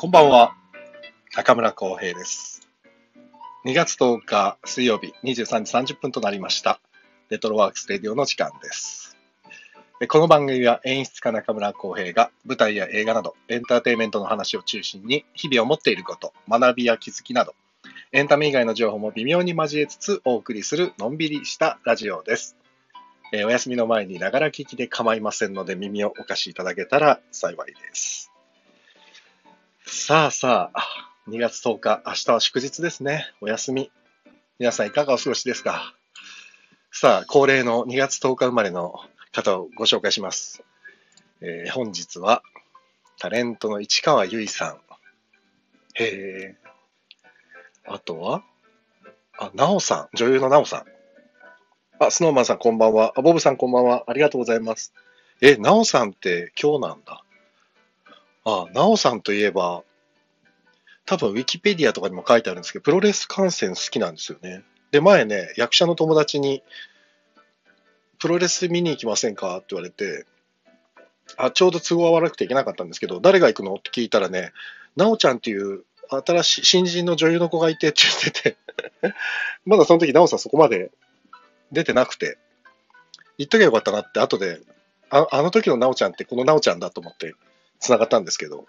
こんばんは。中村浩平です。2月10日水曜日23時30分となりました。レトロワークスレディオの時間です。この番組は演出家中村浩平が舞台や映画などエンターテインメントの話を中心に日々を持っていること、学びや気づきなどエンタメ以外の情報も微妙に交えつつお送りするのんびりしたラジオです。お休みの前にながら聞きで構いませんので耳をお貸しいただけたら幸いです。さあさあ、2月10日、明日は祝日ですね。お休み。皆さんいかがお過ごしですか？さあ、恒例の2月10日生まれの方をご紹介します。えー本日は、タレントの市川由衣さん。へえ。あとは、あ、なおさん、女優のなおさん。あ、スノーマンさんこんばんは。あ、ボブさんこんばんは。ありがとうございます。え、なおさんって今日なんだ。あ、なおさんといえば、多分ウィキペディアとかにも書いてあるんですけど、プロレス観戦好きなんですよね。で、前ね、役者の友達に、プロレス見に行きませんかって言われて、あ、ちょうど都合が悪くて行けなかったんですけど、誰が行くのって聞いたらね、なおちゃんっていう新しい新人の女優の子がいてって言ってて、まだその時なおさんそこまで出てなくて、行っときゃよかったなって後で、ああの時のなおちゃんってこのなおちゃんだと思って繋がったんですけど、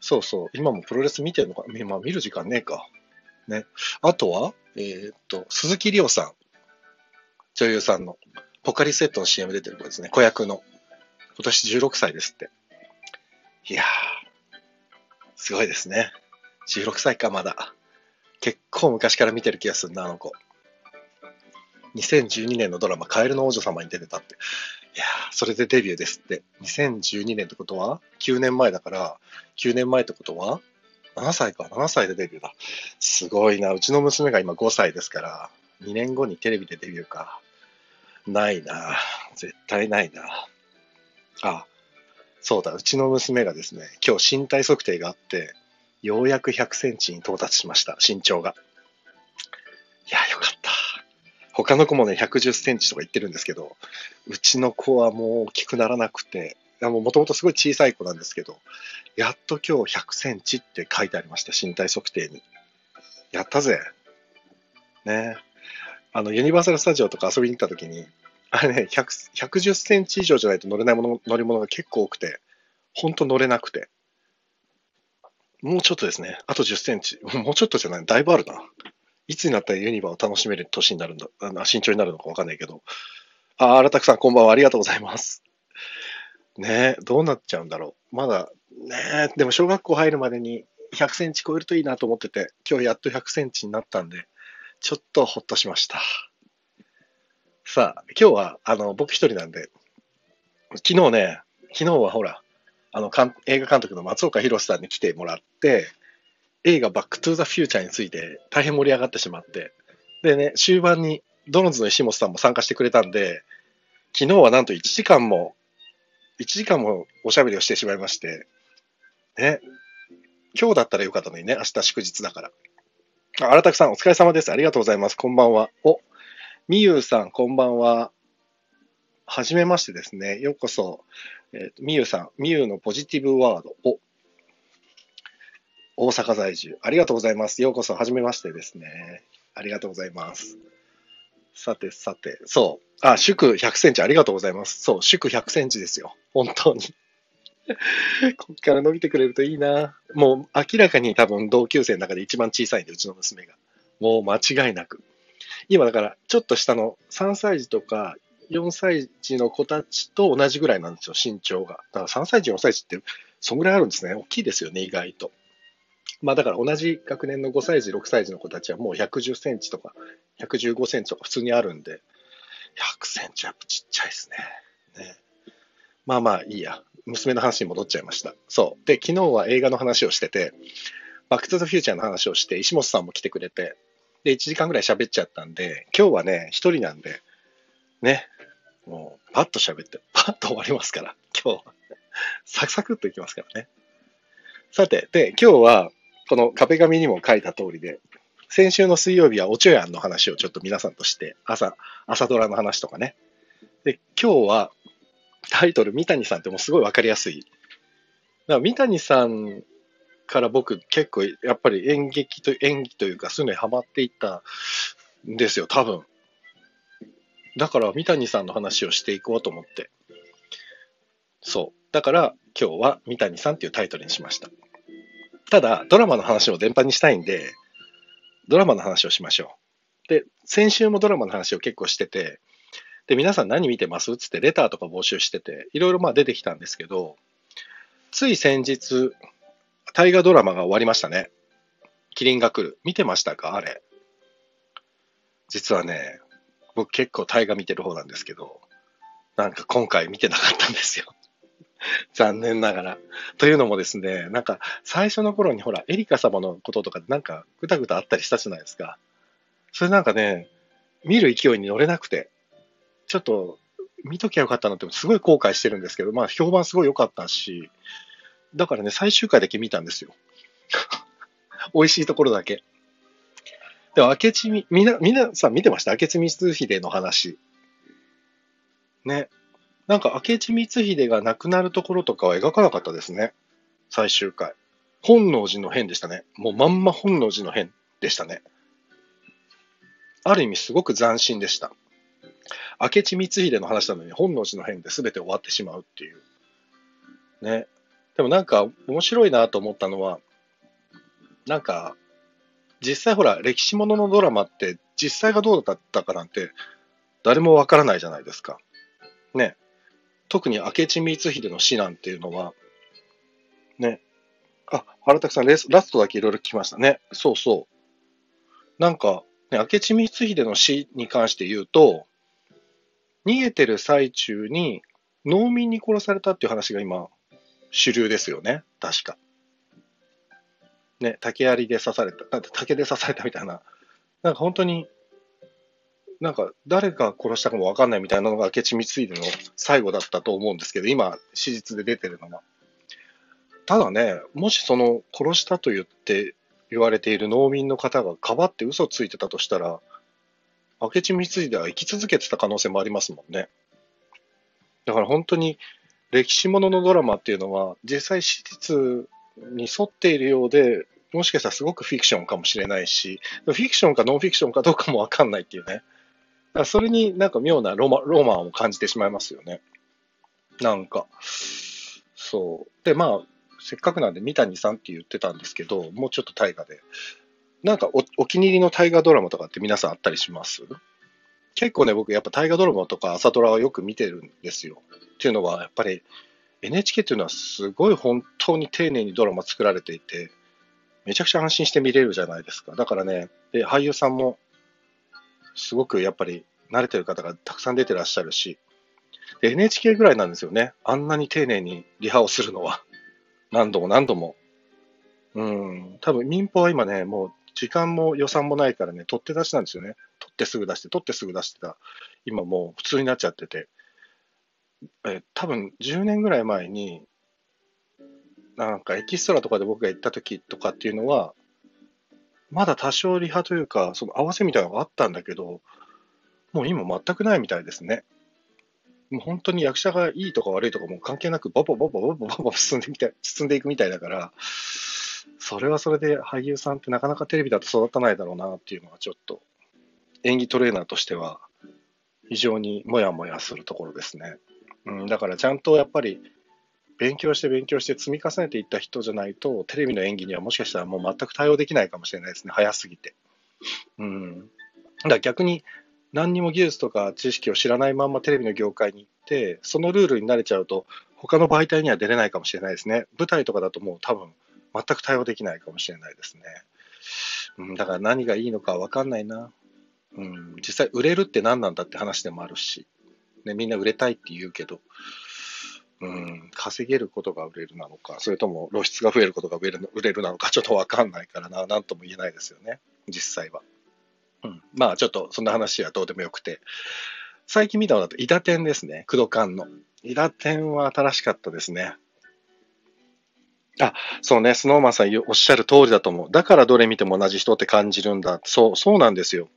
そうそう、今もプロレス見てるのか、まあ見る時間ねえか。ね。あとは、えーっと、鈴木里央さん。女優さんの。ポカリスエットの CM 出てる子ですね。子役の。今年16歳ですって。いやー、すごいですね。16歳か、まだ。結構昔から見てる気がするな、あの子。2012年のドラマ、カエルの王女様に出てたって。いや、それでデビューですって。2012年ってことは ?9 年前だから、9年前ってことは ?7 歳か、7歳でデビューだ。すごいな。うちの娘が今5歳ですから、2年後にテレビでデビューか。ないな。絶対ないな。あ、そうだ。うちの娘がですね、今日身体測定があって、ようやく100センチに到達しました。身長が。いや、よかった。他の子もね、110センチとか言ってるんですけど、うちの子はもう大きくならなくて、もともとすごい小さい子なんですけど、やっと今日100センチって書いてありました、身体測定に。やったぜ。ねあの、ユニバーサル・スタジオとか遊びに行った時に、あれね、110センチ以上じゃないと乗れないもの乗り物が結構多くて、ほんと乗れなくて。もうちょっとですね。あと10センチ。もうちょっとじゃない。だいぶあるな。いつになったらユニバーを楽しめる年になるんだ、あの身長になるのかわかんないけど。あ、荒拓さんこんばんは。ありがとうございます。ねえ、どうなっちゃうんだろう。まだ、ねえ、でも小学校入るまでに100センチ超えるといいなと思ってて、今日やっと100センチになったんで、ちょっとほっとしました。さあ、今日は、あの、僕一人なんで、昨日ね、昨日はほら、あの、映画監督の松岡弘さんに来てもらって、映画バックトゥーザフューチャーについて大変盛り上がってしまって、でね、終盤にドロンズの石本さんも参加してくれたんで、昨日はなんと1時間も、1時間もおしゃべりをしてしまいまして、ね、今日だったらよかったのにね、明日祝日だから。あ、荒拓さんお疲れ様です。ありがとうございます。こんばんは。お、みゆうさんこんばんは。はじめましてですね。ようこそ。えーみゆうさん、みゆうのポジティブワード。お、大阪在住。ありがとうございます。ようこそ、はじめましてですね。ありがとうございます。さてさて、そう。あ、祝100センチありがとうございます。そう、祝100センチですよ。本当に。こっから伸びてくれるといいな。もう明らかに多分同級生の中で一番小さいんで、うちの娘が。もう間違いなく。今だから、ちょっと下の3歳児とか4歳児の子たちと同じぐらいなんですよ、身長が。だから3歳児、4歳児って、そんぐらいあるんですね。大きいですよね、意外と。まあだから同じ学年の5歳児、6歳児の子たちはもう110センチとか115センチとか普通にあるんで、100センチはやっぱちっちゃいですね。ねまあまあいいや。娘の話に戻っちゃいました。そう。で、昨日は映画の話をしてて、バックトゥザフューチャーの話をして、石本さんも来てくれて、で、1時間ぐらい喋っちゃったんで、今日はね、一人なんで、ね、もう、パッと喋って、パッと終わりますから、今日は。サクサクっといきますからね。さて、で、今日は、この壁紙にも書いた通りで、先週の水曜日はおちょやんの話をちょっと皆さんとして、朝、朝ドラの話とかね。で、今日は、タイトル、三谷さんってもうすごいわかりやすい。だから三谷さんから僕結構やっぱり演劇と演技というかそういうのにハマっていったんですよ、多分。だから三谷さんの話をしていこうと思って。そう。だから今日は三谷さんっていうタイトルにしました。ただ、ドラマの話を全般にしたいんで、ドラマの話をしましょう。で、先週もドラマの話を結構してて、で、皆さん何見てますつってレターとか募集してて、いろいろまあ出てきたんですけど、つい先日、大河ドラマが終わりましたね。キリンが来る。見てましたか？あれ。実はね、僕結構大河見てる方なんですけど、なんか今回見てなかったんですよ。残念ながら。というのもですね、なんか最初の頃にほら、エリカ様のこととかなんかぐたぐたあったりしたじゃないですか。それなんかね、見る勢いに乗れなくて、ちょっと見ときゃよかったなってすごい後悔してるんですけど、まあ評判すごい良かったし、だからね、最終回だけ見たんですよ。美味しいところだけ。でも、明智み、みな、みなさん見てました？明智光秀の話。ね。なんか、明智光秀が亡くなるところとかは描かなかったですね。最終回。本能寺の変でしたね。もうまんま本能寺の変でしたね。ある意味すごく斬新でした。明智光秀の話なのに本能寺の変で全て終わってしまうっていう。ね。でもなんか面白いなと思ったのは、なんか、実際ほら、歴史もののドラマって実際がどうだったかなんて誰もわからないじゃないですか。ね。特に明智光秀の死なんていうのは、ね。あ、原田さんラストだけいろいろ聞きましたね。そうそう。なんか、ね、明智光秀の死に関して言うと、逃げてる最中に農民に殺されたっていう話が今、主流ですよね。確か。ね、竹槍で刺された、だって竹で刺されたみたいな、なんか本当になんか誰が殺したかもわかんないみたいなのが明智光秀の最後だったと思うんですけど、今、史実で出てるのは。ただね、もしその殺したと言って言われている農民の方がかばって嘘ついてたとしたら、明智光秀は生き続けてた可能性もありますもんね。だから本当に歴史もののドラマっていうのは、実際史実に沿っているようで、もしかしたらすごくフィクションかもしれないし、フィクションかノンフィクションかどうかもわかんないっていうね。それになんか妙なロマロマンを感じてしまいますよね。なんか、そう。で、まあ、せっかくなんで三谷さんって言ってたんですけど、もうちょっと大河で。なんかおお気に入りの大河ドラマとかって皆さんあったりします？結構ね、僕やっぱ大河ドラマとか朝ドラはよく見てるんですよ。っていうのは、やっぱり NHK っていうのはすごい本当に丁寧にドラマ作られていて、めちゃくちゃ安心して見れるじゃないですか。だからね、で俳優さんもすごくやっぱり慣れてる方がたくさん出てらっしゃるし、NHK ぐらいなんですよね。あんなに丁寧にリハをするのは。何度も何度も。うん。多分民放は今ね、もう時間も予算もないからね、取って出しなんですよね。取ってすぐ出して、取ってすぐ出してた。今もう普通になっちゃってて。え、多分10年ぐらい前に、なんかエキストラとかで僕が行った時とかっていうのは、まだ多少リハというか、その合わせみたいなのがあったんだけど、もう今全くないみたいですね。もう本当に役者がいいとか悪いとかも関係なく、ババババババババ進んでみた、進んでいくみたいだから、それはそれで俳優さんってなかなかテレビだと育たないだろうなっていうのはちょっと、演技トレーナーとしては非常にもやもやするところですね。うん、だからちゃんとやっぱり勉強して勉強して積み重ねていった人じゃないと、テレビの演技にはもしかしたらもう全く対応できないかもしれないですね。早すぎて。うん。だから逆に何にも技術とか知識を知らないままテレビの業界に行って、そのルールに慣れちゃうと、他の媒体には出れないかもしれないですね。舞台とかだともう多分全く対応できないかもしれないですね。うん、だから何がいいのかわかんないな。うん、実際売れるって何なんだって話でもあるし、ね、みんな売れたいって言うけど、うん、稼げることが売れるなのか、それとも露出が増えることが売れる売れるなのか、ちょっとわかんないからな、なんとも言えないですよね、実際は。うん、まあ、ちょっとそんな話はどうでもよくて、最近見たのだと、伊田天ですね、工藤館の。伊田天は新しかったですね。あ、そうね、スノーマンさんおっしゃる通りだと思う。だからどれ見ても同じ人って感じるんだ。そう、そうなんですよ。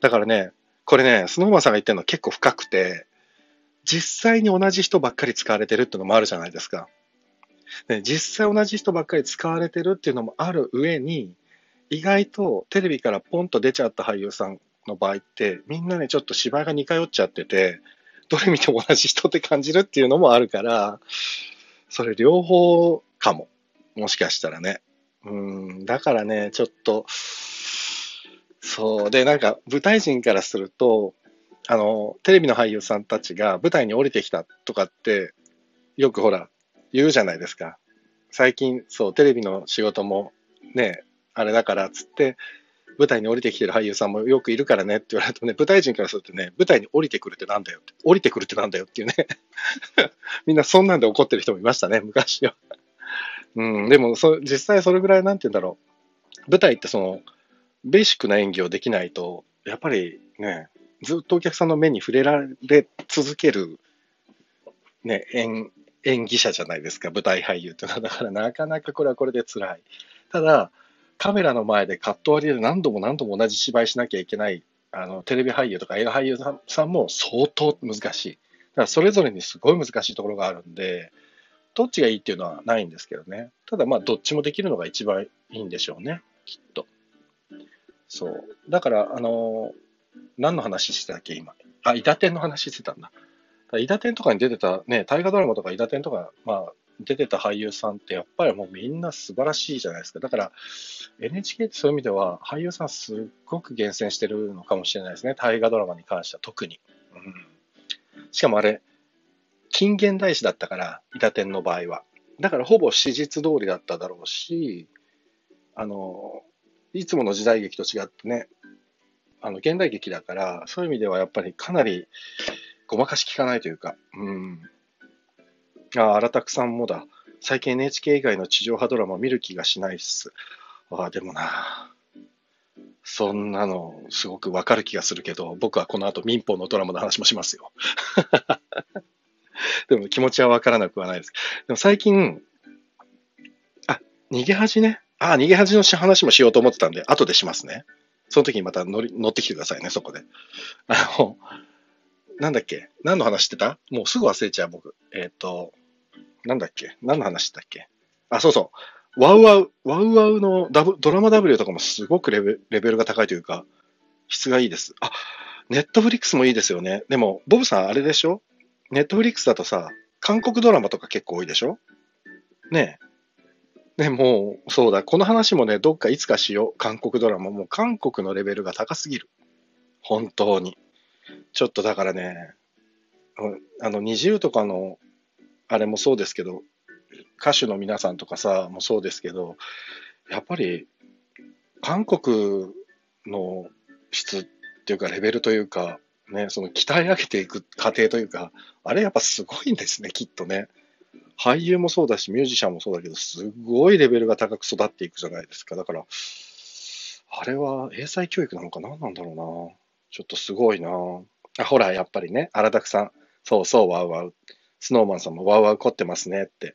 だからね、これね、スノーマンさんが言ってるのは結構深くて、実際に同じ人ばっかり使われてるっていうのもあるじゃないですか。ね、実際同じ人ばっかり使われてるっていうのもある上に、意外とテレビからポンと出ちゃった俳優さんの場合って、みんなね、ちょっと芝居が似通っちゃってて、どれ見ても同じ人って感じるっていうのもあるから、それ両方かも。もしかしたらね。うん、だからね、ちょっと、そう。で、なんか、舞台人からすると、あの、テレビの俳優さんたちが舞台に降りてきたとかって、よくほら、言うじゃないですか。最近、そう、テレビの仕事もね、あれだからっ、つって、舞台に降りてきてる俳優さんもよくいるからねって言われるとね、舞台人からするとね、舞台に降りてくるってなんだよって、降りてくるってなんだよっていうね みんなそんなんで怒ってる人もいましたね、昔はうん、でもそ、実際それぐらい、なんて言うんだろう。舞台ってその、ベーシックな演技をできないと、やっぱりね、ずっとお客さんの目に触れられ続ける、ね、演演技者じゃないですか、舞台俳優ってのは。だからなかなかこれはこれで辛い。ただ、カメラの前でカット割りで何度も何度も同じ芝居しなきゃいけない、あの、テレビ俳優とか映画俳優さんも相当難しい。だからそれぞれにすごい難しいところがあるんで、どっちがいいっていうのはないんですけどね。ただまあ、どっちもできるのが一番いいんでしょうね、きっと。そう。だから、あの何の話してたっけ、今？あ、伊達天の話してたんだ。だ伊達天とかに出てた、ね、大河ドラマとか伊達天とか、まあ、出てた俳優さんってやっぱりもうみんな素晴らしいじゃないですか。だから NHK ってそういう意味では俳優さんすっごく厳選してるのかもしれないですね。大河ドラマに関しては特に。うん、しかもあれ、近現代史だったから、伊達天の場合は。だからほぼ史実通りだっただろうし、あの、いつもの時代劇と違ってね、あの、現代劇だから、そういう意味ではやっぱりかなりごまかし効かないというか、うん、あ、荒拓さんもだ。最近 NHK 以外の地上波ドラマ見る気がしないっす。ああ、でもな。そんなの、すごくわかる気がするけど、僕はこの後民放のドラマの話もしますよ。でも気持ちはわからなくはないです。でも最近、あ、逃げ恥ね。あ、逃げ恥の話もしようと思ってたんで、後でしますね。その時にまた乗り乗ってきてくださいね、そこで。あの、なんだっけ？何の話してた？もうすぐ忘れちゃう、僕。えっ、ー、と、なんだっけ？何の話だっけ？あ、そうそう。ワウワウ、ワウワウのダブドラマ W とかもすごくレベレベルが高いというか、質がいいです。あ、ネットフリックスもいいですよね。でも、ボブさんあれでしょ？ネットフリックスだとさ、韓国ドラマとか結構多いでしょ？ねえ。ね、もう、そうだ、この話もね、どっかいつかしよう。韓国ドラマ。もう韓国のレベルが高すぎる。本当に。ちょっとだからね、あの、20とかのあれもそうですけど、歌手の皆さんとかさ、もそうですけど、やっぱり、韓国の質っていうか、レベルというか、ね、その鍛え上げていく過程というか、あれやっぱすごいんですね、きっとね。俳優もそうだし、ミュージシャンもそうだけど、すごいレベルが高く育っていくじゃないですか。だから、あれは英才教育なのか何なんだろうな。ちょっとすごいな。あ、ほら、やっぱりね、荒拓さん。そうそう、ワウワウ。スノーマンさんもワウワウ凝ってますねって。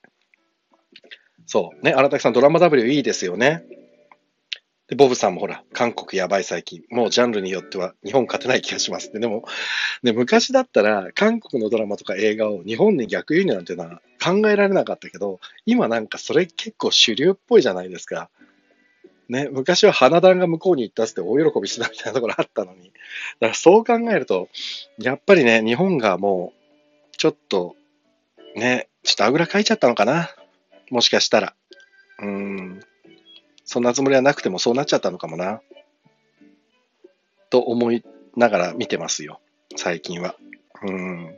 そう。ね、荒滝さんドラマ W いいですよね。で、ボブさんもほら、韓国やばい最近。もうジャンルによっては日本勝てない気がしますね。でも、ね、昔だったら韓国のドラマとか映画を日本に逆輸入なんていうのは考えられなかったけど、今なんかそれ結構主流っぽいじゃないですか。ね、昔は花壇が向こうに行ったって大喜びしてたみたいなところあったのに。だからそう考えると、やっぱりね、日本がもう、ちょっとね、ちょっとあぐらかいちゃったのかな。もしかしたら。うん。そんなつもりはなくてもそうなっちゃったのかもな。と思いながら見てますよ。最近は。うん。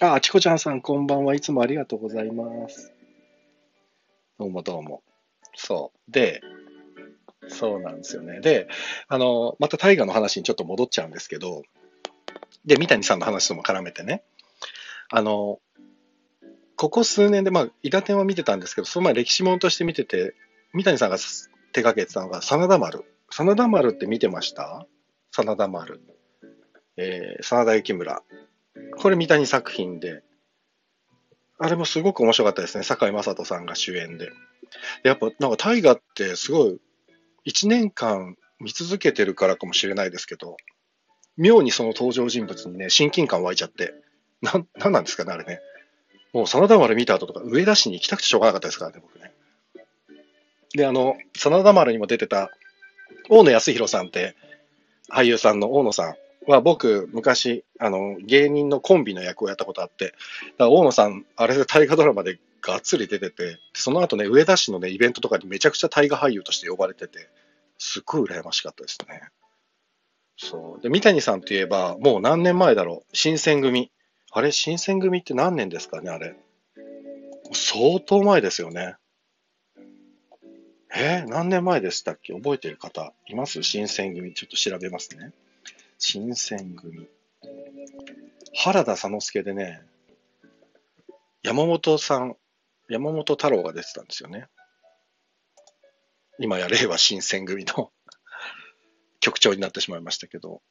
あ、あちこちゃんさん、こんばんはいつもありがとうございます。どうもどうも。そう。で、そうなんですよね。で、あの、また大河の話にちょっと戻っちゃうんですけど、で、三谷さんの話とも絡めてね、あの、ここ数年で、まあ、伊達天は見てたんですけど、その前歴史ものとして見てて、三谷さんが手掛けてたのが、真田丸。真田丸って見てました？真田丸。えー、真田幸村。これ三谷作品で、あれもすごく面白かったですね。堺雅人さんが主演で。やっぱ、なんか大河ってすごい、一年間見続けてるからかもしれないですけど、妙にその登場人物にね、親近感湧いちゃって、なん、なんなんですかね、あれね。もう真田丸見た後とか上田市に行きたくてしょうがなかったですからね、僕ね。で、あの、真田丸にも出てた大野康弘さんって俳優さんの大野さんは僕昔、あの、芸人のコンビの役をやったことあって、大野さん、あれで大河ドラマでがっつり出てて、その後ね、上田市のね、イベントとかにめちゃくちゃ大河俳優として呼ばれてて、すっごい羨ましかったですね。そう。で、三谷さんといえば、もう何年前だろう。新選組。あれ、新選組って何年ですかね、あれ。相当前ですよね。えー、何年前でしたっけ？覚えてる方います？新選組。ちょっと調べますね。新選組。原田佐之助でね、山本さん、山本太郎が出てたんですよね。今や令和新選組の 局長になってしまいましたけど、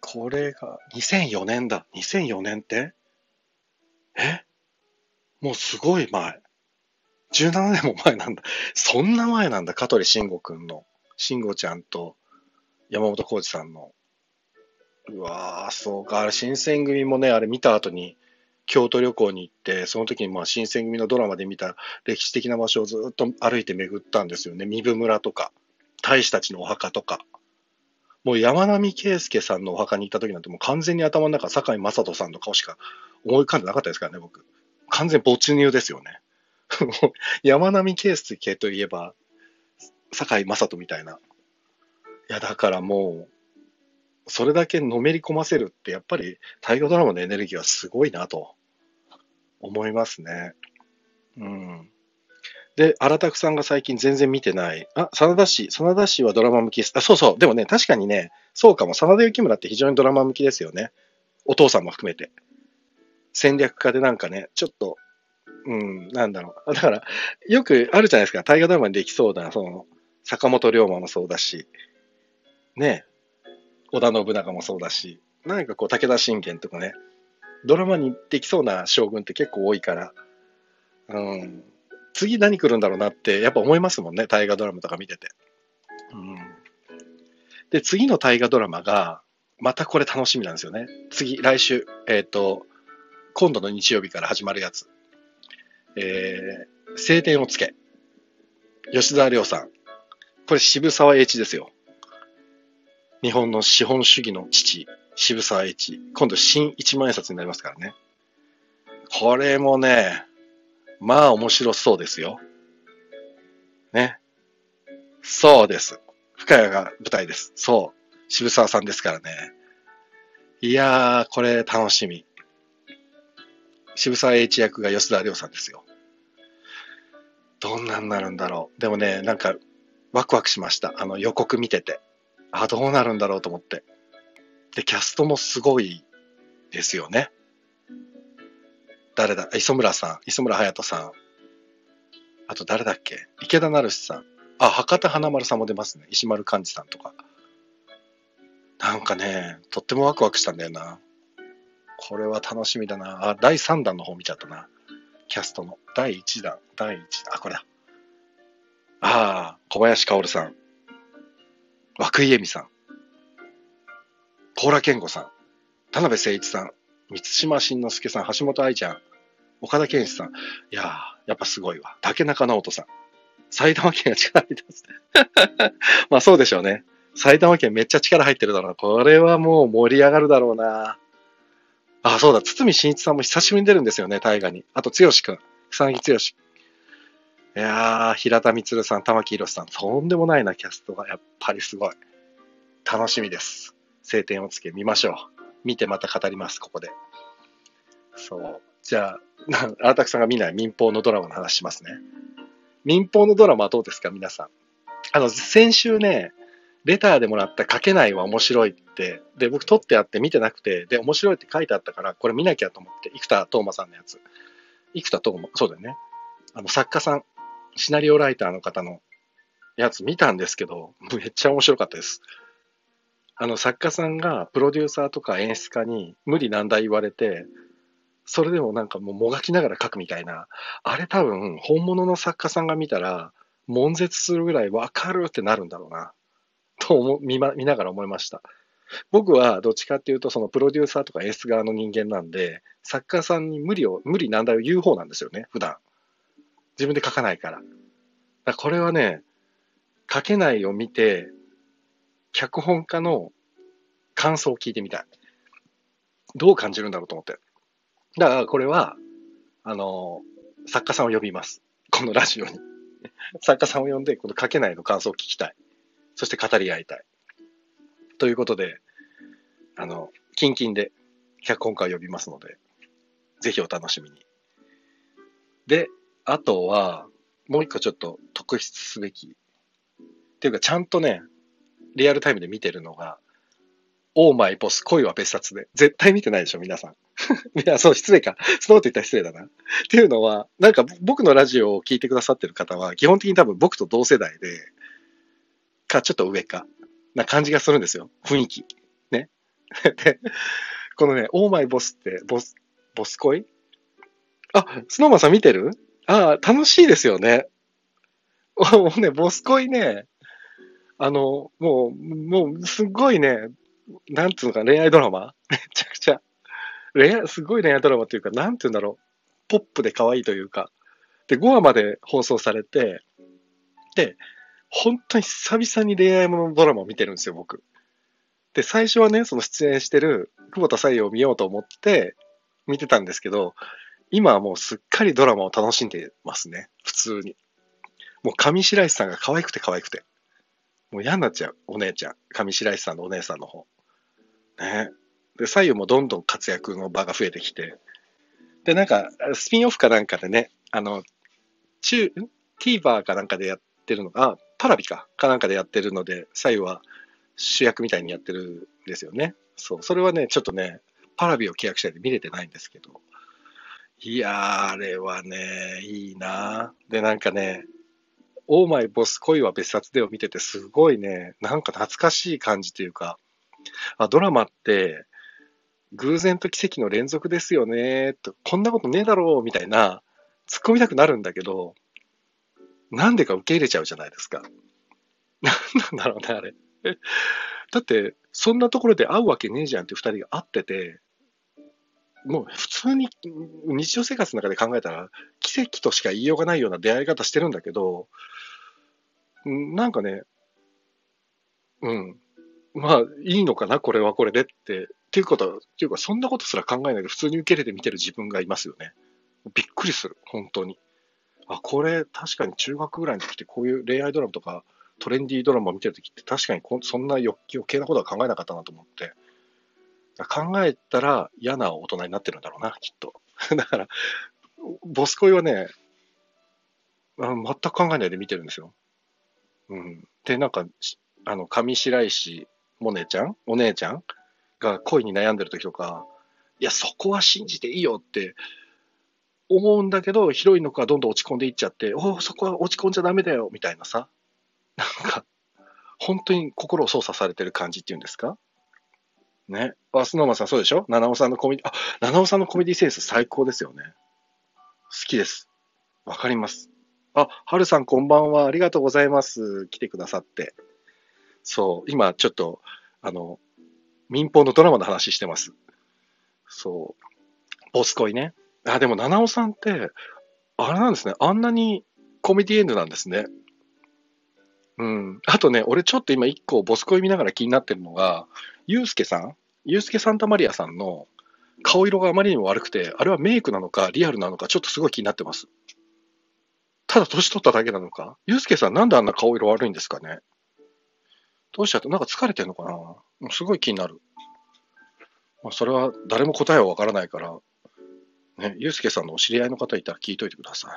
これが2004年だ。2004年って？え？もうすごい前。17年も前なんだ。そんな前なんだ。香取慎吾くんの。慎吾ちゃんと山本浩二さんの。うわー、そうか。あれ、新選組もね、あれ見た後に京都旅行に行って、その時にまあ新選組のドラマで見た歴史的な場所をずっと歩いて巡ったんですよね。三部村とか、大使たちのお墓とか。もう山並圭介さんのお墓に行った時なんてもう完全に頭の中、坂井正人さんの顔しか思い浮かんでなかったですからね、僕。完全没入ですよね。山並圭介といえば、坂井正人みたいな。いや、だからもう、それだけのめり込ませるって、やっぱり大河ドラマのエネルギーはすごいなと思いますね。うん。で、荒拓さんが最近全然見てない。あ、真田氏。真田氏はドラマ向きです。あ、そうそう。でもね、確かにね、そうかも。真田幸村って非常にドラマ向きですよね。お父さんも含めて。戦略家でなんかね、ちょっと、うん、なんだろう。だから、よくあるじゃないですか。大河ドラマにできそうな、その、坂本龍馬もそうだし、ね、織田信長もそうだし、何かこう、武田信玄とかね、ドラマにできそうな将軍って結構多いから、うん、次何来るんだろうなってやっぱ思いますもんね、大河ドラマとか見てて。うん、で、次の大河ドラマが、またこれ楽しみなんですよね。次、来週、えっ、ー、と、今度の日曜日から始まるやつ。えー、晴天をつけ。吉沢亮さん。これ渋沢栄一ですよ。日本の資本主義の父、渋沢栄一。今度新一万円札になりますからね。これもね、まあ面白そうですよ。ね。そうです。深谷が舞台です。そう。渋沢さんですからね。いやー、これ楽しみ。渋沢栄一役が吉田亮さんですよ。どんなんなるんだろう。でもね、なんか、ワクワクしました。あの予告見てて。あ、どうなるんだろうと思って。で、キャストもすごいですよね。誰だ？磯村さん、磯村隼人さん。あと誰だっけ？池田成さん。あ、博多華丸さんも出ますね。石丸幹二さんとか。なんかね、とってもワクワクしたんだよな。これは楽しみだな。あ、第3弾の方見ちゃったな。キャストの。第1弾、第1弾。あ、これだ。ああ、小林薫さん。涌井絵美さん。高良健吾さん。田辺誠一さん。満島真之介さん。橋本愛ちゃん。岡田健一さん。いやー、やっぱすごいわ。竹中直人さん。埼玉県が力入ってますね。まあそうでしょうね。埼玉県めっちゃ力入ってるだろうな。これはもう盛り上がるだろうな。あ、そうだ。堤真一さんも久しぶりに出るんですよね、大河に。あと、剛くん。草薙剛。いやー、平田光さん、玉木宏さん。とんでもないな、キャストが。やっぱりすごい。楽しみです。晴天をつけ見ましょう。見てまた語ります、ここで。そう。じゃあ、荒拓さんが見ない民放のドラマの話しますね。民放のドラマはどうですか、皆さん。あの、先週ね、レターでもらった書けないは面白いって、で、僕撮ってあって見てなくて、で、面白いって書いてあったから、これ見なきゃと思って、生田斗真さんのやつ。生田斗真、そうだよね。あの、作家さん、シナリオライターの方のやつ見たんですけど、めっちゃ面白かったです。あの、作家さんがプロデューサーとか演出家に無理難題言われて、それでもなんかもうもがきながら書くみたいな、あれ多分本物の作家さんが見たら、悶絶するぐらいわかるってなるんだろうな、と思見,、ま、見ながら思いました。僕はどっちかっていうと、そのプロデューサーとか演出側の人間なんで、作家さんに無理を、無理難題を言う方なんですよね、普段。自分で書かないから。だこれはね、書けないを見て、脚本家の感想を聞いてみたい。どう感じるんだろうと思って。だからこれは、あの、作家さんを呼びます。このラジオに。作家さんを呼んで、この書けないの感想を聞きたい。そして語り合いたい。ということで、あの、キンキンで脚本家を呼びますので、ぜひお楽しみに。で、あとは、もう一個ちょっと特筆すべき。っていうか、ちゃんとね、リアルタイムで見てるのが、オーマイボス、恋は別冊で。絶対見てないでしょ、皆さん。いや、そう、失礼か。そのこと言ったら失礼だな。っていうのは、なんか僕のラジオを聞いてくださってる方は、基本的に多分僕と同世代で、か、ちょっと上か、な感じがするんですよ。雰囲気。ね。で、このね、オーマイボスって、ボス、ボス恋？あ、スノーマンさん見てる？ああ、楽しいですよね。もうね、ボス恋ね、あの、もう、もう、すっごいね、なんつうのか、恋愛ドラマ？めちゃくちゃ。恋愛、すごい恋愛ドラマというか、なんていうんだろう。ポップで可愛いというか。で、5話まで放送されて、で、本当に久々に恋愛ものドラマを見てるんですよ、僕。で、最初はね、その出演してる久保田紗友を見ようと思って見てたんですけど、今はもうすっかりドラマを楽しんでますね、普通に。もう上白石さんが可愛くて可愛くて。もう嫌になっちゃう、お姉ちゃん。上白石さんのお姉さんの方。ね。で、左右もどんどん活躍の場が増えてきて。で、なんか、スピンオフかなんかでね、あの、中、TVer かなんかでやってるのが、パラビか、かなんかでやってるので、左右は主役みたいにやってるんですよね。そう、それはね、ちょっとね、パラビを契約したいで見れてないんですけど。いやー、あれはね、いいなで、なんかね、オーマイボス恋は別冊でを見ててすごいね、なんか懐かしい感じというか、あ、ドラマって偶然と奇跡の連続ですよね、と、こんなことねえだろう、みたいな、突っ込みたくなるんだけど、なんでか受け入れちゃうじゃないですか。なんなんだろうね、あれ。だって、そんなところで会うわけねえじゃんって二人が会ってて、もう普通に日常生活の中で考えたら、奇跡としか言いようがないような出会い方してるんだけど、なんかね、うん。まあ、いいのかな、これはこれでって。っていうことっていうか、そんなことすら考えないで普通に受け入れて見てる自分がいますよね。びっくりする、本当に。あ、これ、確かに中学ぐらいの時ってこういう恋愛ドラマとか、トレンディードラマを見てる時って確かにこそんな余計なことは考えなかったなと思って。考えたら嫌な大人になってるんだろうな、きっと。だから、ボス恋はね、全く考えないで見てるんですよ。うん。で、なんか、あの、上白石萌音ちゃんお姉ちゃんが恋に悩んでる時とか、いや、そこは信じていいよって思うんだけど、ヒロインの子がどんどん落ち込んでいっちゃって、おお、そこは落ち込んじゃダメだよ、みたいなさ。なんか、本当に心を操作されてる感じっていうんですか？ね。あ、スノーマンさんそうでしょ？七尾さんのコメディ、あ、七尾さんのコメディセンス最高ですよね。好きです。わかります。あ、はるさんこんばんは。ありがとうございます。来てくださって。そう、今ちょっと、あの、民放のドラマの話してます。そう。ボス恋ね。あ、でも、七尾さんって、あれなんですね。あんなにコメディエンドなんですね。うん。あとね、俺ちょっと今一個ボス恋見ながら気になってるのが、ゆうすけさんゆうすけサンタマリアさんの顔色があまりにも悪くて、あれはメイクなのかリアルなのかちょっとすごい気になってます。ただ年取っただけなのかゆうすけさんなんであんな顔色悪いんですかねどうしちゃってなんか疲れてんのかなもうすごい気になる。まあ、それは誰も答えはわからないから、ね、ゆうすけさんのお知り合いの方いたら聞いといてください。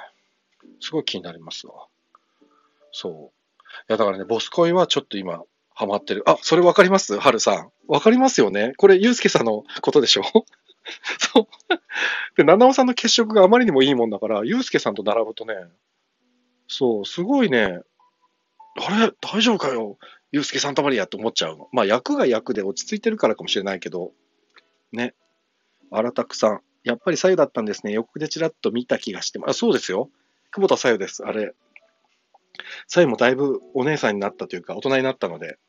すごい気になりますわ。そう。いや、だからね、ボス恋はちょっと今、ハマってる。あ、それわかります？はるさん。わかりますよねこれ、ゆうすけさんのことでしょ？そう。で、七尾さんの血色があまりにもいいもんだから、ゆうすけさんと並ぶとね、そう、すごいね、あれ？大丈夫かよ？ゆうすけサンタマリアって思っちゃうの。まあ、役が役で落ち着いてるからかもしれないけど、ね。荒拓さん。やっぱり左右だったんですね。横でちらっと見た気がしてます。あ、そうですよ。久保田左右です。あれ。左右もだいぶお姉さんになったというか、大人になったので、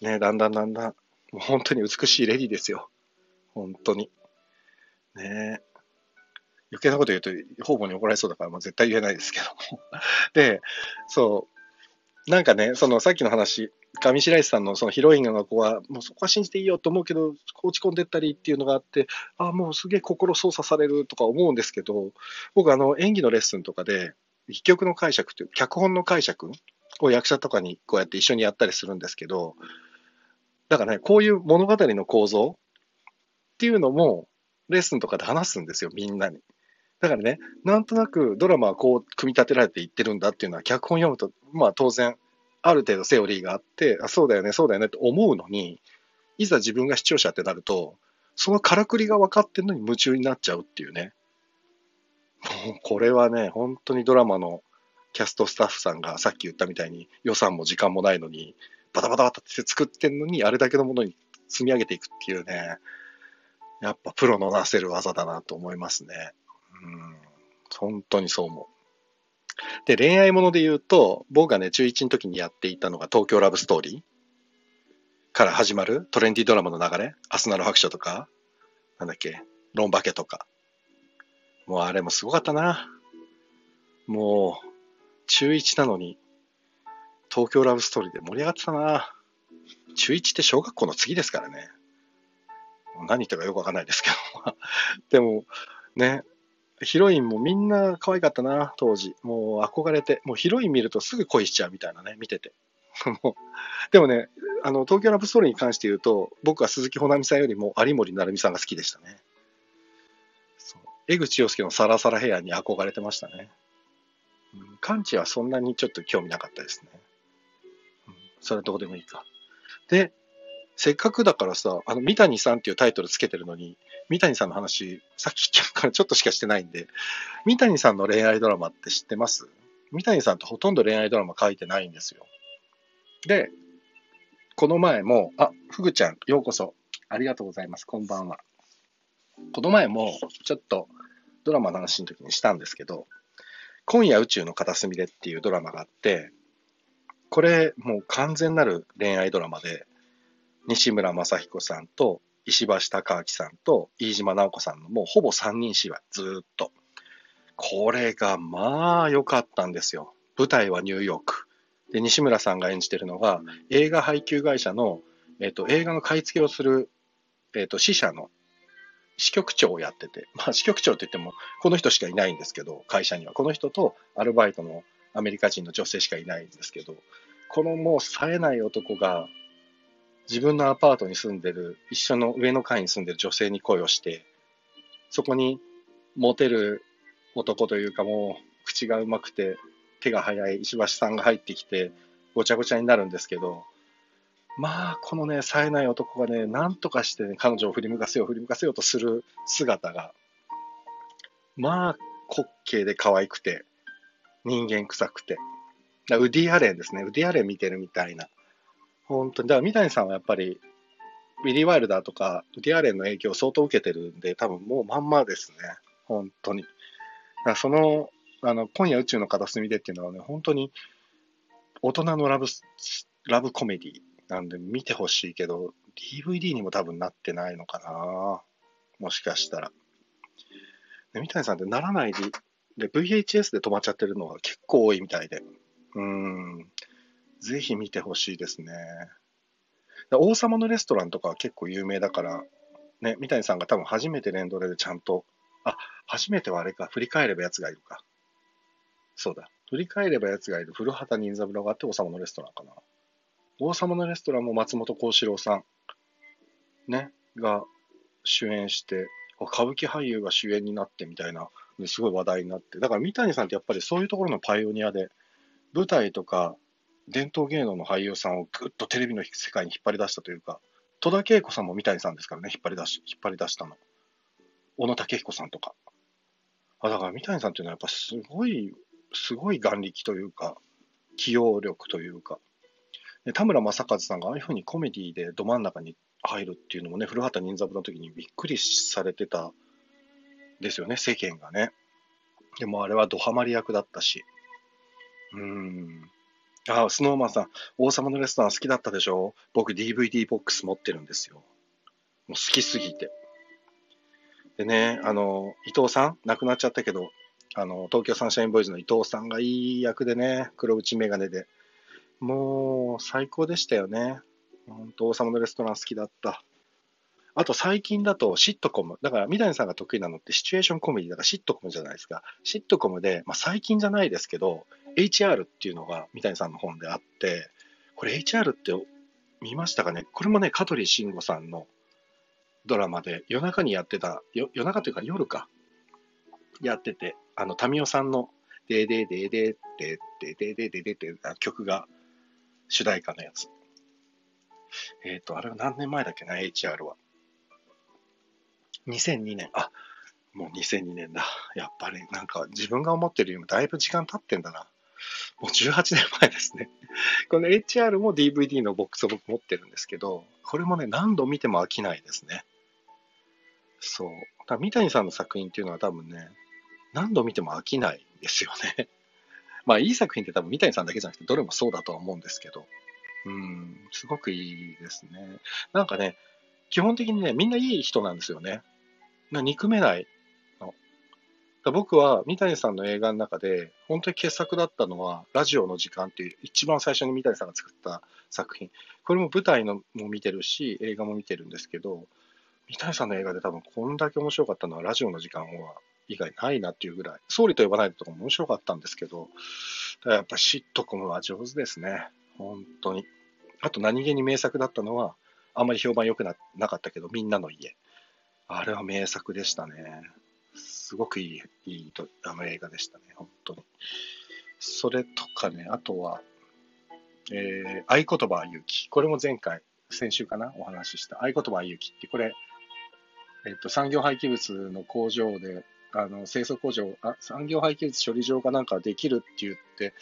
ね、だんだんだんだん、もう本当に美しいレディですよ。本当に。ね。余計なこと言うと、方々に怒られそうだから、もう絶対言えないですけども。で、そう、なんかね、そのさっきの話、上白石さんのそのヒロインの子は、もうそこは信じていいよと思うけど、落ち込んでったりっていうのがあって、ああ、もうすげえ心操作されるとか思うんですけど、僕、あの、演技のレッスンとかで、戯曲の解釈という、脚本の解釈を役者とかにこうやって一緒にやったりするんですけど、だからね、こういう物語の構造っていうのも、レッスンとかで話すんですよ、みんなに。だからね、なんとなくドラマはこう組み立てられていってるんだっていうのは脚本読むと、まあ当然、ある程度セオリーがあって、あ、そうだよね、そうだよねって思うのに、いざ自分が視聴者ってなると、そのからくりが分かってるのに夢中になっちゃうっていうね。もうこれはね、本当にドラマのキャストスタッフさんがさっき言ったみたいに予算も時間もないのに、バタバタバタって作ってんのに、あれだけのものに積み上げていくっていうね、やっぱプロのなせる技だなと思いますね。うん、本当にそう思う。で、恋愛もので言うと、僕がね、中1の時にやっていたのが東京ラブストーリーから始まるトレンディドラマの流れ、アスナル白書とか、なんだっけ、ロンバケとか。もうあれもすごかったな。もう、中1なのに、東京ラブストーリーで盛り上がってたな。中1って小学校の次ですからね。何言ったかよくわかんないですけど。でも、ね、ヒロインもみんな可愛かったな、当時。もう憧れて、もうヒロイン見るとすぐ恋しちゃうみたいなね、見てて。でもね、あの、東京ラブストーリーに関して言うと、僕は鈴木保奈美さんよりも有森成美さんが好きでしたね。江口洋介のサラサラヘアに憧れてましたね。うん、カンチはそんなにちょっと興味なかったですね。うん、それはどうでもいいか。で、せっかくだからさ、あの、三谷さんっていうタイトルつけてるのに、三谷さんの話、さっきからちょっとしかしてないんで、三谷さんの恋愛ドラマって知ってます？三谷さんってほとんど恋愛ドラマ書いてないんですよ。で、この前も、あ、ふぐちゃん、ようこそ。ありがとうございます。こんばんは。この前も、ちょっとドラマの話の時にしたんですけど、今夜宇宙の片隅でっていうドラマがあって、これもう完全なる恋愛ドラマで、西村雅彦さんと石橋貴明さんと飯島直子さんのもうほぼ3人芝居、ずっと。これがまあ良かったんですよ。舞台はニューヨーク。で、西村さんが演じてるのが映画配給会社の、えっ、ー、と、映画の買い付けをする、えっ、ー、と、支社の支局長をやってて、まあ支局長って言ってもこの人しかいないんですけど、会社には。この人とアルバイトのアメリカ人の女性しかいないんですけど、このもう冴えない男が自分のアパートに住んでる、一緒の上の階に住んでる女性に恋をして、そこにモテる男というかもう口がうまくて手が速い石橋さんが入ってきてごちゃごちゃになるんですけど、まあ、このね、冴えない男がね、なんとかしてね、彼女を振り向かせよう、振り向かせようとする姿が、まあ、滑稽で可愛くて、人間臭くて。ウディ・アレンですね。ウディ・アレン見てるみたいな。本当に。だから三谷さんはやっぱり、ウィリー・ワイルダーとか、ウディ・アレンの影響を相当受けてるんで、多分もうまんまですね。本当に。だその、あの、今夜宇宙の片隅でっていうのはね、本当に大人のラブ、ラブコメディなんで見てほしいけど、DVD にも多分なってないのかなもしかしたら。で三谷さんってならないで、で、VHS で止まっちゃってるのが結構多いみたいで。うん。ぜひ見てほしいですね。王様のレストランとかは結構有名だから、ね、三谷さんが多分初めて連ドレでちゃんと、あ、初めてはあれか、振り返れば奴がいるか。そうだ。振り返れば奴がいる古畑任三郎があって王様のレストランかな。王様のレストランも松本幸四郎さん、ね、が主演して、歌舞伎俳優が主演になってみたいな、すごい話題になって。だから三谷さんってやっぱりそういうところのパイオニアで、舞台とか伝統芸能の俳優さんをぐっとテレビの世界に引っ張り出したというか、戸田恵子さんも三谷さんですからね、引っ張り出し、引っ張り出したの。小野武彦さんとか。あ、だから三谷さんっていうのはやっぱすごい、すごい眼力というか、起用力というか。田村正和さんがああいうふうにコメディでど真ん中に入るっていうのもね、古畑任三郎の時にびっくりされてたですよね、世間がね。でもあれはドハマり役だったし。うーん。ああ、スノーマンさん、王様のレストラン好きだったでしょ？僕 DVD ボックス持ってるんですよ。もう好きすぎて。でね、あの、伊藤さん、亡くなっちゃったけど、あの、東京サンシャインボーイズの伊藤さんがいい役でね、黒縁メガネで。もう、最高でしたよね。本当、王様のレストラン好きだった。あと最近だとシットコム。だから、三谷さんが得意なのってシチュエーションコメディだからシットコムじゃないですか。シットコムで、まあ最近じゃないですけど、HR っていうのが三谷さんの本であって、これ HR って見ましたかね？これもね、香取慎吾さんのドラマで夜中にやってた、夜中というか夜か、やってて、あの、民生さんのでーでーでーでーでーでーでーでーでーでー曲が主題歌のやつ。えっ、ー、と、あれは何年前だっけな、HR は。2002年。あ、もう2002年だ。やっぱりなんか自分が思ってるよりもだいぶ時間経ってんだな。もう18年前ですね。この HR も DVD のボックスを僕持ってるんですけど、これもね、何度見ても飽きないですね。そう。だ三谷さんの作品っていうのは多分ね、何度見ても飽きないんですよね。まあ、いい作品って多分三谷さんだけじゃなくて、どれもそうだとは思うんですけど、うん、すごくいいですね。なんかね、基本的にね、みんないい人なんですよね。な憎めないの。僕は三谷さんの映画の中で、本当に傑作だったのは、ラジオの時間っていう一番最初に三谷さんが作った作品。これも舞台のも見てるし、映画も見てるんですけど、三谷さんの映画で多分こんだけ面白かったのはラジオの時間は以外ないなっていうぐらい、総理と呼ばないとかも面白かったんですけど、やっぱシットコムは上手ですね。本当に。あと何気に名作だったのは、あんまり評判良くななかったけど、みんなの家。あれは名作でしたね。すごくいい、いいとあの映画でしたね、本当に。それとかね、あとは、えー、合言葉は勇気。これも前回、先週かな、お話しした。合言葉は勇気って、これ、えっ、と、産業廃棄物の工場で、あの、清掃工場あ、産業廃棄物処理場がなんかできるって言って、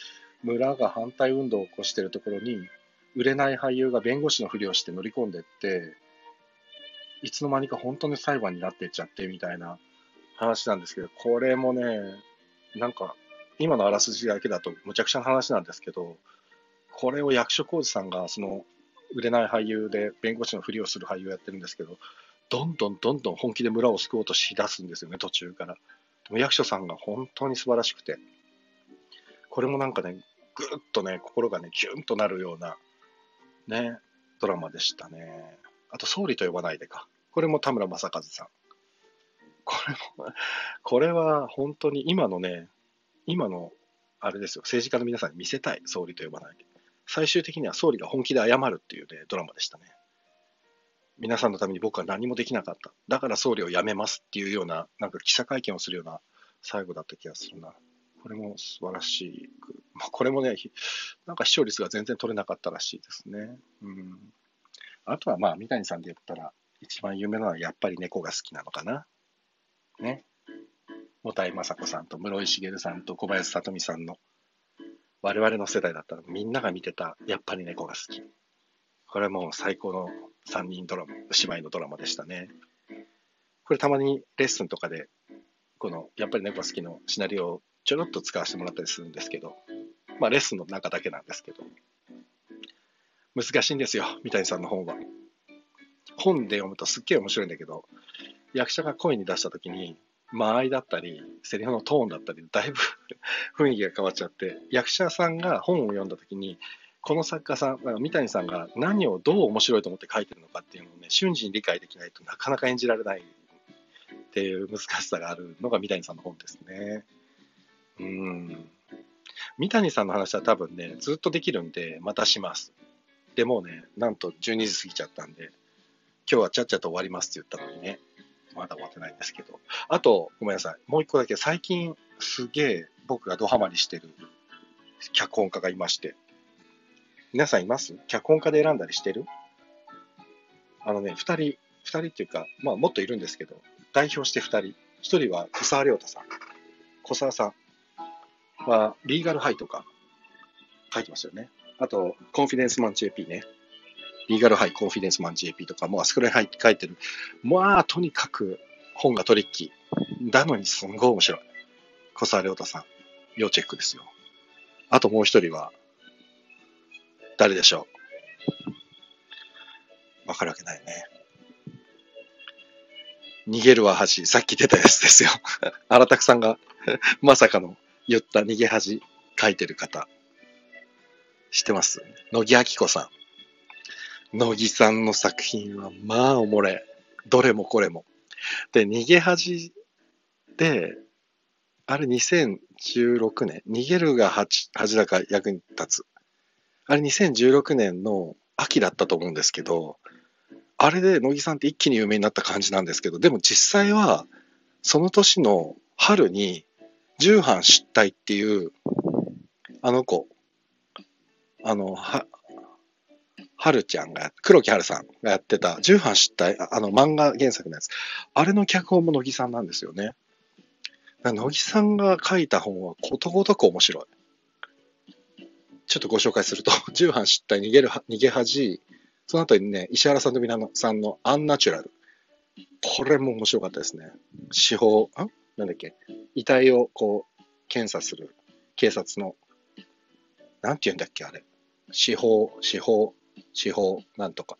村が反対運動を起こしてるところに、売れない俳優が弁護士のふりをして乗り込んでって、いつの間にか本当に裁判になってっちゃってみたいな話なんですけど、これもね、なんか、今のあらすじだけだとむちゃくちゃな話なんですけど、これを役所広司さんが、その、売れない俳優で弁護士のふりをする俳優をやってるんですけど、どんどんどんどん本気で村を救おうとしだすんですよね、途中から。でも役所さんが本当に素晴らしくて、これもなんかね、ぐっとね、心がね、キュンとなるような、ね、ドラマでしたね。あと、総理と呼ばないでか。これも田村正和さん。これも、これは本当に今のね、今の、あれですよ、政治家の皆さんに見せたい、総理と呼ばないで。最終的には総理が本気で謝るっていうね、ドラマでしたね。皆さんのために僕は何もできなかった。だから総理を辞めますっていうような、なんか記者会見をするような最後だった気がするな。これも素晴らしい。まあ、これもね、なんか視聴率が全然取れなかったらしいですね。うん。あとはまあ、三谷さんで言ったら、一番有名なのはやっぱり猫が好きなのかな。ね。茂井雅子さんと室井茂さんと小林聡美さんの、我々の世代だったらみんなが見てた、やっぱり猫が好き。これはもう最高の3人ドラマ、姉妹のドラマでしたね。これたまにレッスンとかで、この、やっぱり猫好きのシナリオをちょろっと使わせてもらったりするんですけど、まあレッスンの中だけなんですけど、難しいんですよ、三谷さんの本は。本で読むとすっげえ面白いんだけど、役者が声に出した時に、間合いだったり、セリフのトーンだったり、だいぶ 雰囲気が変わっちゃって、役者さんが本を読んだ時に、この作家さん、三谷さんが何をどう面白いと思って書いてるのかっていうのをね、瞬時に理解できないとなかなか演じられないっていう難しさがあるのが三谷さんの本ですね。うん。三谷さんの話は多分ね、ずっとできるんで、またします。でもうね、なんと12時過ぎちゃったんで、今日はちゃっちゃと終わりますって言ったのにね、まだ終わってないんですけど。あと、ごめんなさい。もう一個だけ、最近すげえ僕がドハマりしてる脚本家がいまして。皆さんいます？脚本家で選んだりしてる？あのね、二人、二人っていうか、まあもっといるんですけど、代表して二人。一人は小沢亮太さん。小沢さんは、リーガルハイとか書いてますよね。あと、コンフィデンスマン JP ね。リーガルハイ、コンフィデンスマン JP とか、もうあそこに書いてる。まあ、とにかく本がトリッキー。だのにすんごい面白い。小沢亮太さん。要チェックですよ。あともう一人は、誰でしょう？わかるわけないね。逃げるは恥。さっき出たやつですよ。荒拓さんが まさかの言った逃げ恥書いてる方。知ってます？乃木明子さん。乃木さんの作品はまあおもれ。どれもこれも。で、逃げ恥で、あれ2016年、逃げるが恥だか役に立つ。あれ2016年の秋だったと思うんですけど、あれで乃木さんって一気に有名になった感じなんですけど、でも実際は、その年の春に、重版失態っていう、あの子、あの、は、はるちゃんが、黒木はるさんがやってた、重版失態、あの漫画原作のやつ。あれの脚本も乃木さんなんですよね。乃木さんが書いた本はことごとく面白い。ちょっとご紹介すると、重版失態、逃げる、逃げ恥、その後にね、石原さんと皆さんのアンナチュラル。これも面白かったですね。司法、んなんだっけ遺体をこう、検査する警察の、なんて言うんだっけあれ。司法、司法、司法、なんとか。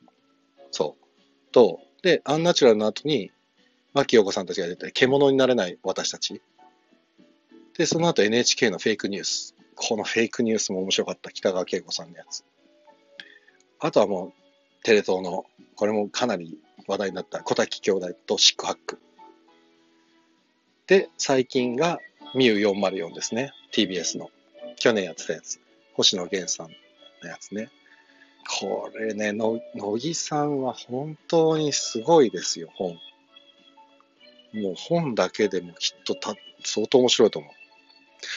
そう。と、で、アンナチュラルの後に、牧陽子さんたちが出て、獣になれない私たち。で、その後 NHK のフェイクニュース。このフェイクニュースも面白かった。北川景子さんのやつ。あとはもう、テレ東の、これもかなり話題になった小滝兄弟とシックハック。で、最近がミュー404ですね。TBS の。去年やってたやつ。星野源さんのやつね。これね、の乃木さんは本当にすごいですよ、本。もう本だけでもきっとた相当面白いと思う。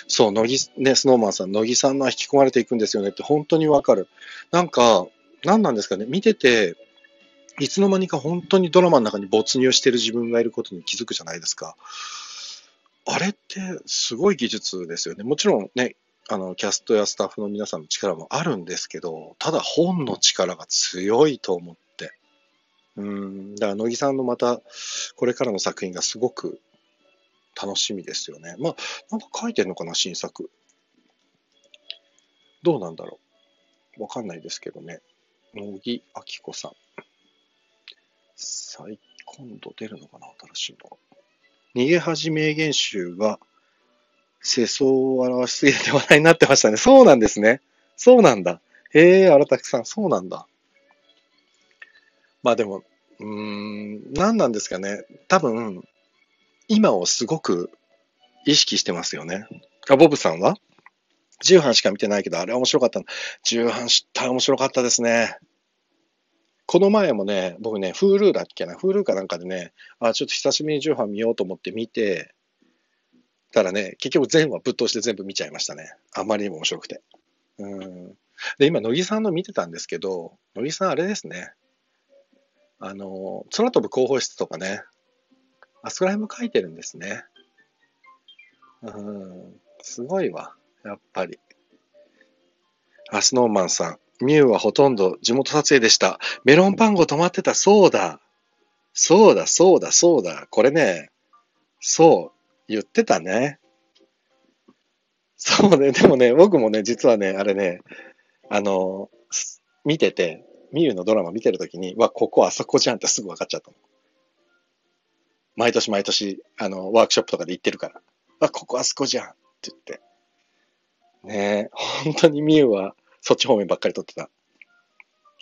そう、乃木、ね、スノーマンさん、乃木さんの引き込まれていくんですよねって本当にわかる。なんか、何なんですかね、見てて、いつの間にか本当にドラマの中に没入してる自分がいることに気づくじゃないですか。あれってすごい技術ですよね。もちろんね、あの、キャストやスタッフの皆さんの力もあるんですけど、ただ本の力が強いと思って。うん、だから乃木さんのまた、これからの作品がすごく楽しみですよね。まあ、なんか書いてんのかな、新作。どうなんだろう。わかんないですけどね。乃木明子さん。再、今度出るのかな新しいの。逃げ恥名言集が、世相を表しすぎて話題になってましたね。そうなんですね。そうなんだ。へえ、荒拓さん、そうなんだ。まあでも、うーん、何なんですかね。多分、今をすごく意識してますよね。あ、ボブさんは？重版しか見てないけど、あれ面白かった。重版知ったら面白かったですね。この前もね、僕ね、Hulu だっけな、Hulu かなんかでね、あ、ちょっと久しぶりに重版見ようと思って見て、たらね、結局全話ぶっ通して全部見ちゃいましたね。あまりにも面白くて。うん。で、今、乃木さんの見てたんですけど、乃木さんあれですね。あの、空飛ぶ広報室とかね、あそこら辺も書いてるんですね。うん、すごいわ。やっぱり。あ、スノーマンさん。ミューはほとんど地元撮影でした。メロンパンゴ止まってた。そうだ。そうだ、そうだ、そうだ。これね、そう、言ってたね。そうね、でもね、僕もね、実はね、あれね、あの、見てて、ミューのドラマ見てるときに、わ、ここあそこじゃんってすぐ分かっちゃったの。毎年毎年、あの、ワークショップとかで行ってるから、あ、ここあそこじゃんって言って。ねえ、本当にミュウはそっち方面ばっかり撮ってた。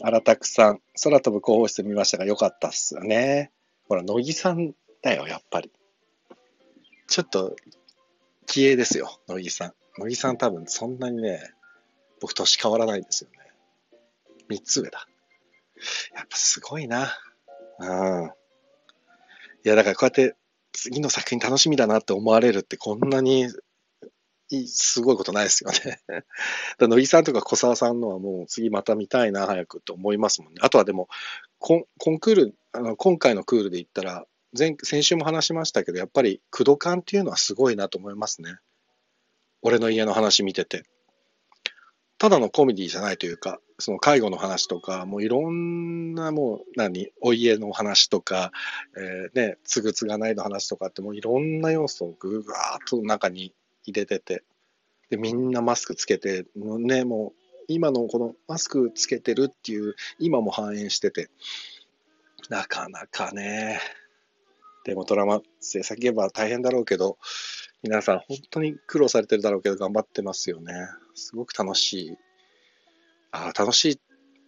荒拓さん、空飛ぶ広報室見ましたがよかったっすよね。ほら、乃木さんだよ、やっぱり。ちょっと、気鋭ですよ、乃木さん。乃木さん多分そんなにね、僕年変わらないんですよね。三つ上だ。やっぱすごいな。うん。いや、だからこうやって次の作品楽しみだなって思われるってこんなにすごいことないですよね。乃木さんとか小沢さんのはもう次また見たいな、早くと思いますもんね。あとはでも、コンコンクール、あの今回のクールで言ったら、前先週も話しましたけど、やっぱり、駆動感っていうのはすごいなと思いますね。俺の家の話見てて。ただのコメディじゃないというか、その介護の話とか、もういろんなもう何、お家の話とか、えー、ね、つぐつがないの話とかってもういろんな要素をぐわーっと中に入れてて、で、みんなマスクつけて、もうね、もう今のこのマスクつけてるっていう今も反映してて、なかなかね、でもドラマ制作現場は大変だろうけど、皆さん本当に苦労されてるだろうけど頑張ってますよね。すごく楽しい。ああ、楽し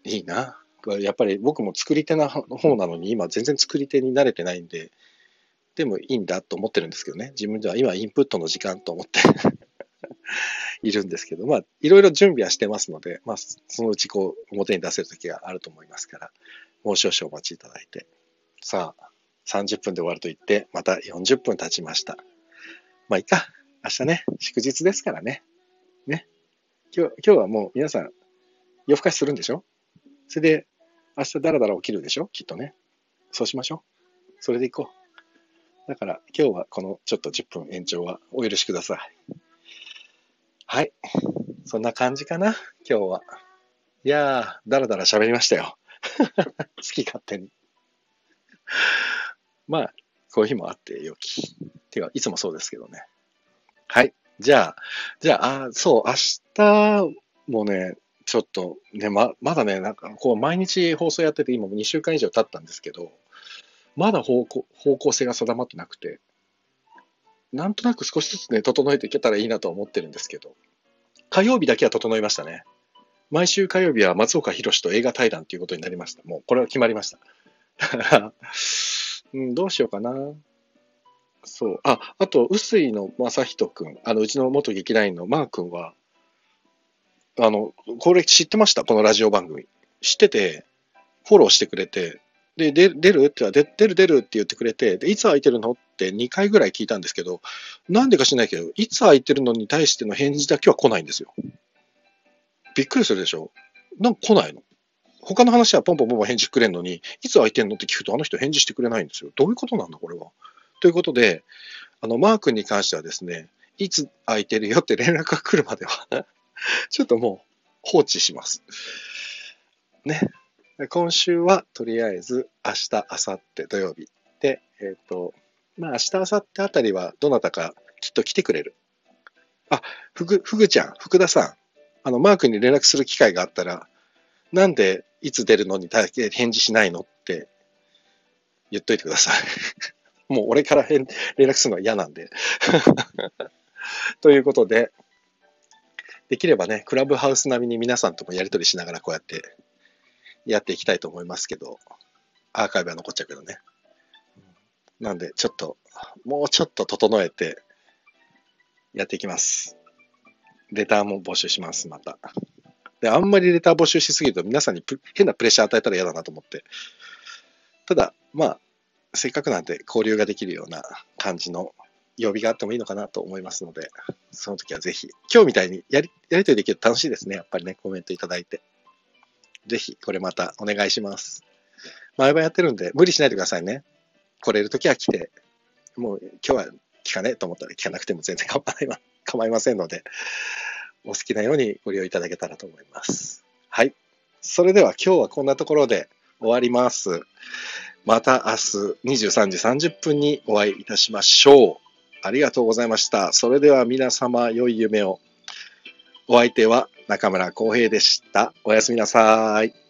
い、いいな。やっぱり僕も作り手な方なのに今全然作り手に慣れてないんで、でもいいんだと思ってるんですけどね。自分では今インプットの時間と思って いるんですけど、まあいろいろ準備はしてますので、まあそのうちこう表に出せる時があると思いますから、もう少々お待ちいただいて。さあ、30分で終わると言って、また40分経ちました。まあいいか。明日ね、祝日ですからね。ね。今日、今日はもう皆さん夜更かしするんでしょ？それで明日だらだら起きるでしょ？きっとね。そうしましょう。それで行こう。だから今日はこのちょっと10分延長はお許しください。はい。そんな感じかな？今日は。いやー、だらだら喋りましたよ。好き勝手に。まあ、こういう日もあってよき。てか、いつもそうですけどね。はい。じゃあ、じゃあ、あそう、明日もね、ちょっとね、ま、まだね、なんかこう毎日放送やってて今も2週間以上経ったんですけど、まだ方向方向性が定まってなくて、なんとなく少しずつね、整えていけたらいいなと思ってるんですけど、火曜日だけは整いましたね。毎週火曜日は松岡弘と映画対談ということになりました。もうこれは決まりました。うん、どうしようかな。そう。あ、あと、臼井の正人くん、あの、うちの元劇団員のマー君は、あの、これ知ってました？このラジオ番組。知ってて、フォローしてくれて、で、出る？って言ったら、出る出るって言ってくれて、で、いつ空いてるの？って2回ぐらい聞いたんですけど、なんでか知らないけど、いつ空いてるのに対しての返事だけは来ないんですよ。びっくりするでしょ？なんか来ないの？他の話はポンポンポンポン返事くれんのに、いつ空いてんのって聞くとあの人返事してくれないんですよ。どういうことなんだ、これは？ということで、あの、マー君に関してはですね、いつ空いてるよって連絡が来るまでは ちょっともう放置します。ね。今週はとりあえず明日、明後日土曜日で、えっ、ー、と、まあ明日、明後日あたりはどなたかきっと来てくれる。あ、ふぐ、ふぐちゃん、福田さん。あの、マー君に連絡する機会があったら、なんでいつ出るのに返事しないのって言っといてください。もう俺から連絡するのは嫌なんで。ということで、できればね、クラブハウス並みに皆さんともやり取りしながらこうやってやっていきたいと思いますけど、アーカイブは残っちゃうけどね。なんで、ちょっと、もうちょっと整えてやっていきます。レターも募集します、また。で、あんまりレター募集しすぎると皆さんに変なプレッシャー与えたら嫌だなと思って。ただ、まあ、せっかくなんで交流ができるような感じの曜日があってもいいのかなと思いますので、その時はぜひ、今日みたいにやり、やりとりできると楽しいですね。やっぱりね、コメントいただいて。ぜひ、これまたお願いします。毎晩やってるんで、無理しないでくださいね。来れる時は来て、もう今日は聞かねえと思ったら聞かなくても全然構いま構いませんので、お好きなようにご利用いただけたらと思います。はい。それでは今日はこんなところで終わります。また明日23時30分にお会いいたしましょう。ありがとうございました。それでは皆様良い夢を。お相手は中村浩平でした。おやすみなさい。